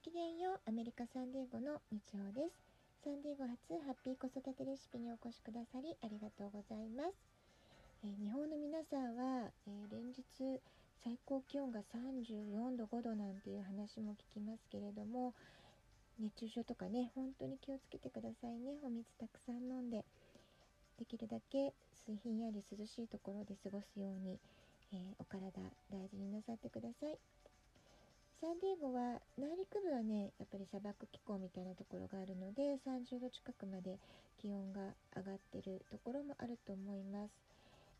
きげんようアメリカサンデーゴの日曜です。サンデーゴ初ハッピー子育てレシピにお越しくださりありがとうございます、えー、日本の皆さんは、えー、連日最高気温が34度5度なんていう話も聞きますけれども熱中症とかね本当に気をつけてくださいね。お水たくさん飲んでできるだけひんやり涼しいところで過ごすように、えー、お体大事になさってください。サンディエゴは内陸部はねやっぱり砂漠気候みたいなところがあるので30度近くまで気温が上がってるところもあると思います、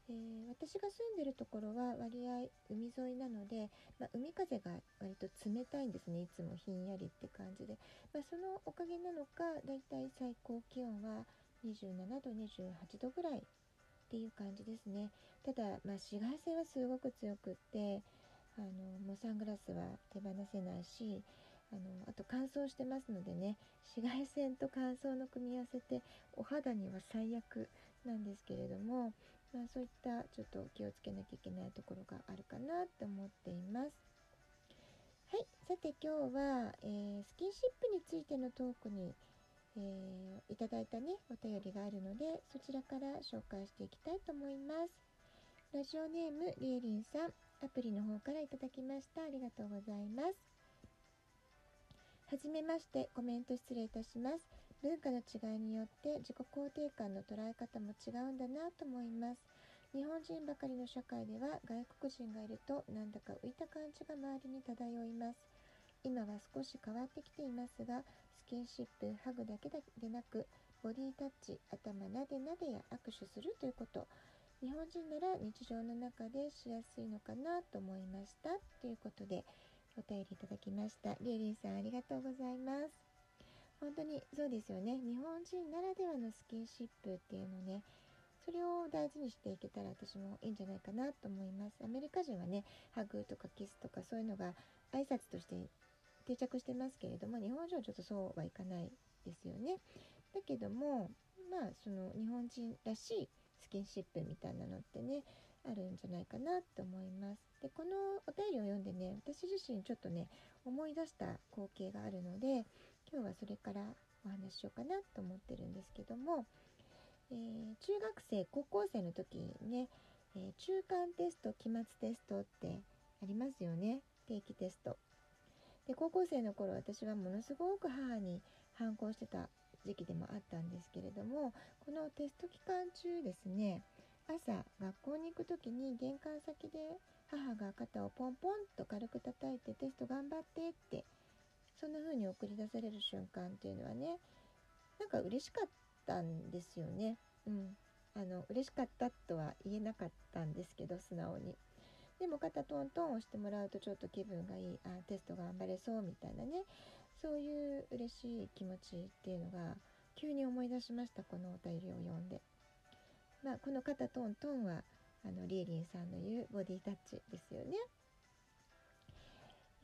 えー、私が住んでるところは割合海沿いなので、まあ、海風が割と冷たいんですねいつもひんやりって感じで、まあ、そのおかげなのかだいたい最高気温は27度28度ぐらいっていう感じですね。ただ、まあ、紫外線はすごく強くってあのもうサングラスは手放せないしあのあと乾燥してますのでね紫外線と乾燥の組み合わせてお肌には最悪なんですけれども、まあ、そういったちょっと気をつけなきゃいけないところがあるかなと思っています。はい、さて今日は、えー、スキンシップについてのトークに、えー、いただいたねお便りがあるのでそちらから紹介していきたいと思います。ラジオネームりえりんさん。アプリの方からいただきました。ありがとうございます。はじめましてコメント失礼いたします。文化の違いによって自己肯定感の捉え方も違うんだなと思います。日本人ばかりの社会では外国人がいるとなんだか浮いた感じが周りに漂います。今は少し変わってきていますがスキンシップハグだけでなくボディタッチ頭なでなでや握手するということ。日本人なら日常の中でしやすいのかなと思いましたということでお便りいただきました。リエリンさんありがとうございます。本当にそうですよね。日本人ならではのスキンシップっていうのねそれを大事にしていけたら私もいいんじゃないかなと思います。アメリカ人はねハグとかキスとかそういうのが挨拶として定着してますけれども日本人はちょっとそうはいかないですよね。だけどもまあその日本人らしいスキンシップみたいなのってねあるんじゃないかなと思います。でこのお便りを読んでね私自身ちょっとね思い出した光景があるので今日はそれからお話ししようかなと思ってるんですけども、えー、中学生高校生の時にね、えー、中間テスト期末テストってありますよね定期テスト。で高校生の頃私はものすごく母に反抗してた時期でもあったんですけれどもこのテスト期間中ですね朝学校に行く時に玄関先で母が肩をポンポンと軽く叩いてテスト頑張ってってそんな風に送り出される瞬間っていうのはねなんか嬉しかったんですよね。うん、あの嬉しかったとは言えなかったんですけど素直に。でも肩トントン押してもらうとちょっと気分がいいあテスト頑張れそうみたいなねそういう嬉しい気持ちっていうのが急に思い出しましたこのお便りを読んで。まあ、この肩トントンはあのリエリンさんの言うボディタッチですよね。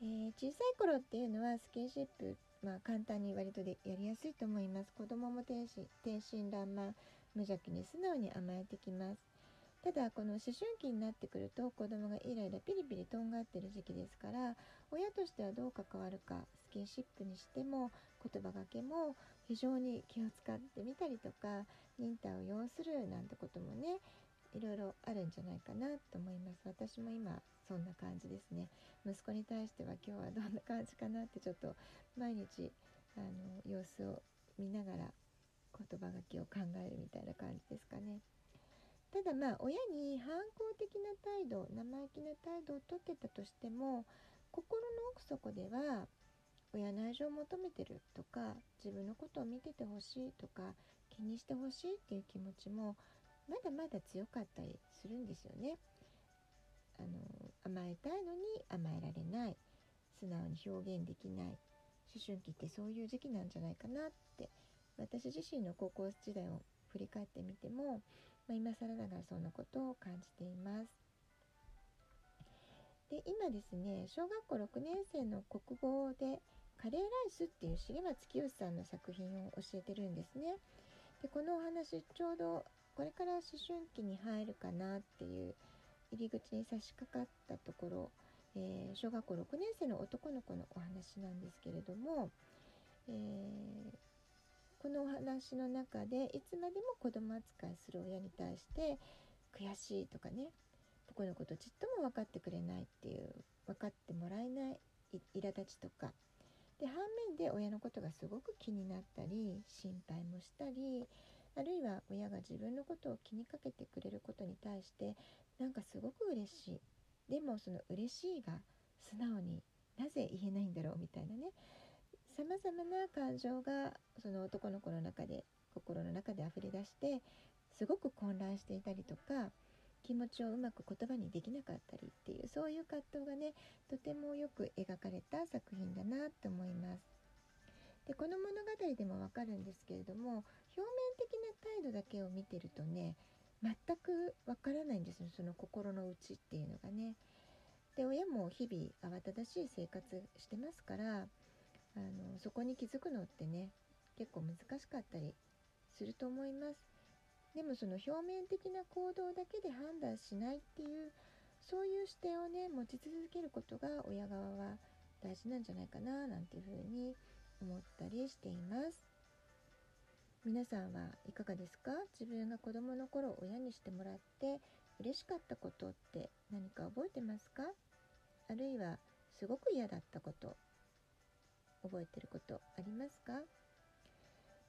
えー、小さい頃っていうのはスキンシップ、まあ、簡単に割とでやりやすいと思います。子供も天真天真爛漫無邪気に素直に甘えてきます。ただこの思春期になってくると子供がイライラピリピリとんがってる時期ですから親としてはどう関わるかスキンシップにしても言葉がけも非常に気を使ってみたりとか忍耐を要するなんてこともねいろいろあるんじゃないかなと思います私も今そんな感じですね息子に対しては今日はどんな感じかなってちょっと毎日あの様子を見ながら言葉がけを考えるみたいな感じですかね。ただまあ親に反抗的な態度生意気な態度をとってたとしても心の奥底では親の愛情を求めてるとか自分のことを見ててほしいとか気にしてほしいっていう気持ちもまだまだ強かったりするんですよね。あの甘えたいのに甘えられない素直に表現できない思春期ってそういう時期なんじゃないかなって私自身の高校時代を振り返ってみてもまあ、今更ながらそんなことを感じています。で今ですね小学校6年生の国語でカレーライスっていう重松清さんの作品を教えてるんですね。でこのお話ちょうどこれから思春期に入るかなっていう入り口に差し掛かったところ、えー、小学校6年生の男の子のお話なんですけれども、えー、このお話の中でいつまでも子供扱いする親に対して悔しいとかね僕のことちっとも分かってくれないっていう分かってもらえない苛立ちとか。で反面で親のことがすごく気になったり心配もしたりあるいは親が自分のことを気にかけてくれることに対してなんかすごく嬉しい。でもその嬉しいが素直になぜ言えないんだろうみたいなね。さまざまな感情がその男の子の中で心の中で溢れ出してすごく混乱していたりとか気持ちをうまく言葉にできなかったりっていうそういう葛藤がねとてもよく描かれた作品だなと思います。でこの物語でもわかるんですけれども表面的な態度だけを見てるとね全くわからないんですよその心の内っていうのがね。で親も日々慌ただしい生活してますからあのそこに気づくのってね結構難しかったりすると思います。でもその表面的な行動だけで判断しないっていうそういう視点をね持ち続けることが親側は大事なんじゃないかななんていうふうに思ったりしています。皆さんはいかがですか？自分が子供の頃親にしてもらって嬉しかったことって何か覚えてますか？あるいはすごく嫌だったこと。覚えてることありますか？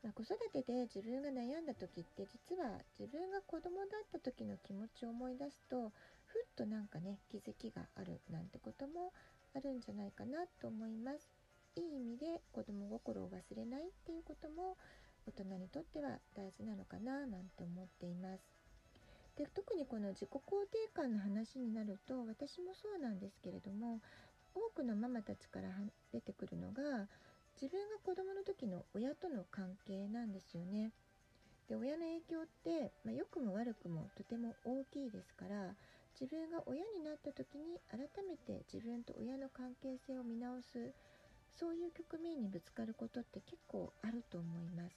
まあ、子育てで自分が悩んだ時って実は自分が子供だった時の気持ちを思い出すとふっとなんかね気づきがあるなんてこともあるんじゃないかなと思います。いい意味で子供心を忘れないっていうことも大人にとっては大事なのかななんて思っています。で特にこの自己肯定感の話になると私もそうなんですけれども多くのママたちから出てくるのが自分が子供の時の親との関係なんですよね。で親の影響って、まあ、良くも悪くもとても大きいですから自分が親になった時に改めて自分と親の関係性を見直すそういう局面にぶつかることって結構あると思います。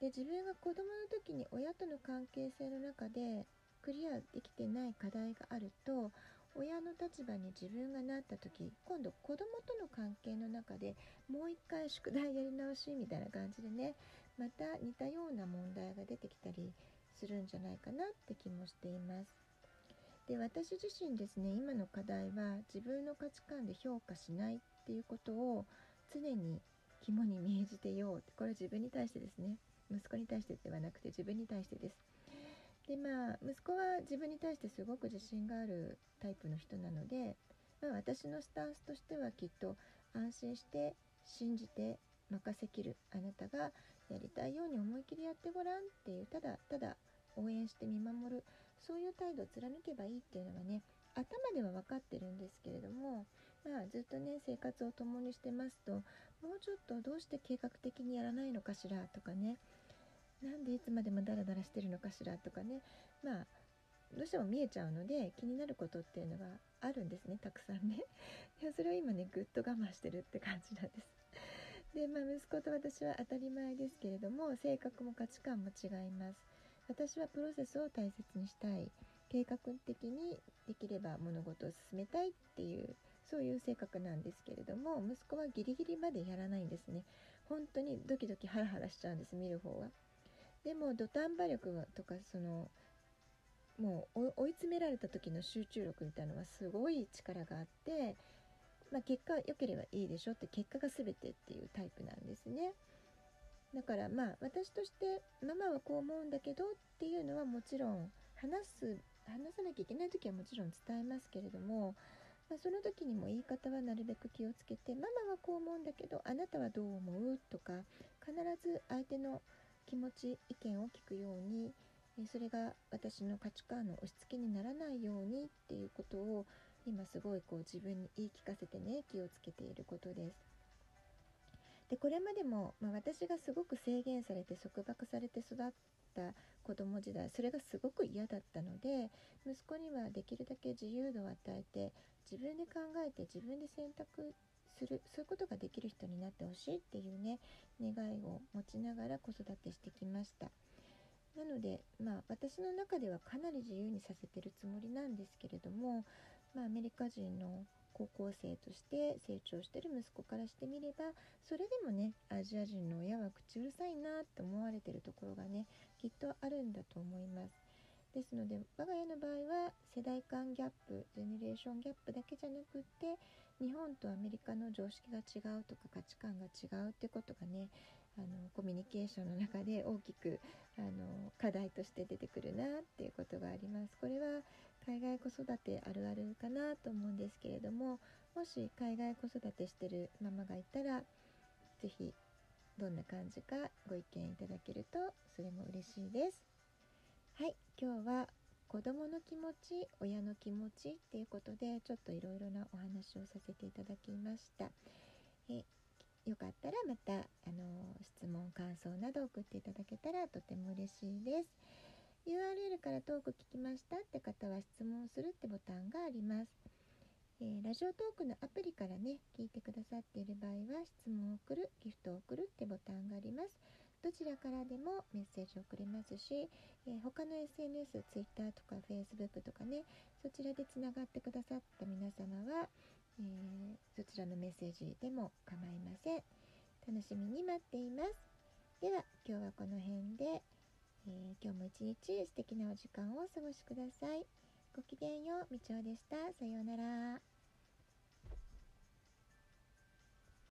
で自分が子供の時に親との関係性の中でクリアできてない課題があると親の立場に自分がなった時今度子供との関係の中でもう一回宿題やり直しみたいな感じでねまた似たような問題が出てきたりするんじゃないかなって気もしています。で私自身ですね今の課題は自分の価値観で評価しないっていうことを常に肝に銘じてようこれ自分に対してですね息子に対してではなくて自分に対してです。でまあ息子は自分に対してすごく自信があるタイプの人なので、まあ、私のスタンスとしてはきっと安心して信じて任せきるあなたがやりたいように思い切りやってごらんっていうただただ応援して見守るそういう態度を貫けばいいっていうのはね頭では分かってるんですけれども、まあ、ずっとね生活を共にしてますともうちょっとどうして計画的にやらないのかしらとかねなんでいつまでもダラダラしてるのかしらとかね。まあどうしても見えちゃうので気になることっていうのがあるんですねたくさんね。いやそれを今ねぐっと我慢してるって感じなんです。でまあ息子と私は当たり前ですけれども性格も価値観も違います。私はプロセスを大切にしたい。計画的にできれば物事を進めたいっていうそういう性格なんですけれども息子はギリギリまでやらないんですね。本当にドキドキハラハラしちゃうんです見る方は。でも土壇場力とかそのもう追い詰められた時の集中力みたいなのはすごい力があって、まあ、結果良ければいいでしょって結果が全てっていうタイプなんですね。だからまあ私としてママはこう思うんだけどっていうのはもちろん話す話さなきゃいけない時はもちろん伝えますけれども、まあ、その時にも言い方はなるべく気をつけてママはこう思うんだけどあなたはどう思うとか必ず相手の気持ち意見を聞くようにそれが私の価値観の押し付けにならないようにっていうことを今すごいこう自分に言い聞かせてね気をつけていることです。でこれまでも、まあ、私がすごく制限されて束縛されて育った子供時代それがすごく嫌だったので息子にはできるだけ自由度を与えて自分で考えて自分で選択するそういうことができる人になってほしいっていうね願いを持ちながら子育てしてきました。なのでまあ私の中ではかなり自由にさせてるつもりなんですけれどもまあ、アメリカ人の高校生として成長してる息子からしてみればそれでもねアジア人の親は口うるさいなって思われてるところがねきっとあるんだと思います。ですので我が家の場合は世代間ギャップジェネレーションギャップだけじゃなくって日本とアメリカの常識が違うとか価値観が違うってことがねあのコミュニケーションの中で大きくあの課題として出てくるなっていうことがあります。これは海外子育てあるあるかなと思うんですけれどももし海外子育てしてるママがいたら是非どんな感じかご意見いただけるとそれも嬉しいです。はい今日は子どもの気持ち親の気持ちっていうことでちょっといろいろなお話をさせていただきました。えよかったらまたあの質問感想など送っていただけたらとても嬉しいです。URL からトーク聞きましたって方は質問するってボタンがあります。えー、ラジオトークのアプリからね、聞いてくださっている場合は質問を送る、ギフトを送るってボタンがあります。どちらからでもメッセージを送れますし、えー、他の SNS、Twitter とか Facebook とかね、そちらでつながってくださった皆様は、えー、そちらのメッセージでも構いません。楽しみに待っています。では、今日はこの辺で、えー、今日も一日素敵なお時間をお過ごしください。ごきげんよう、みちおでした。さようなら。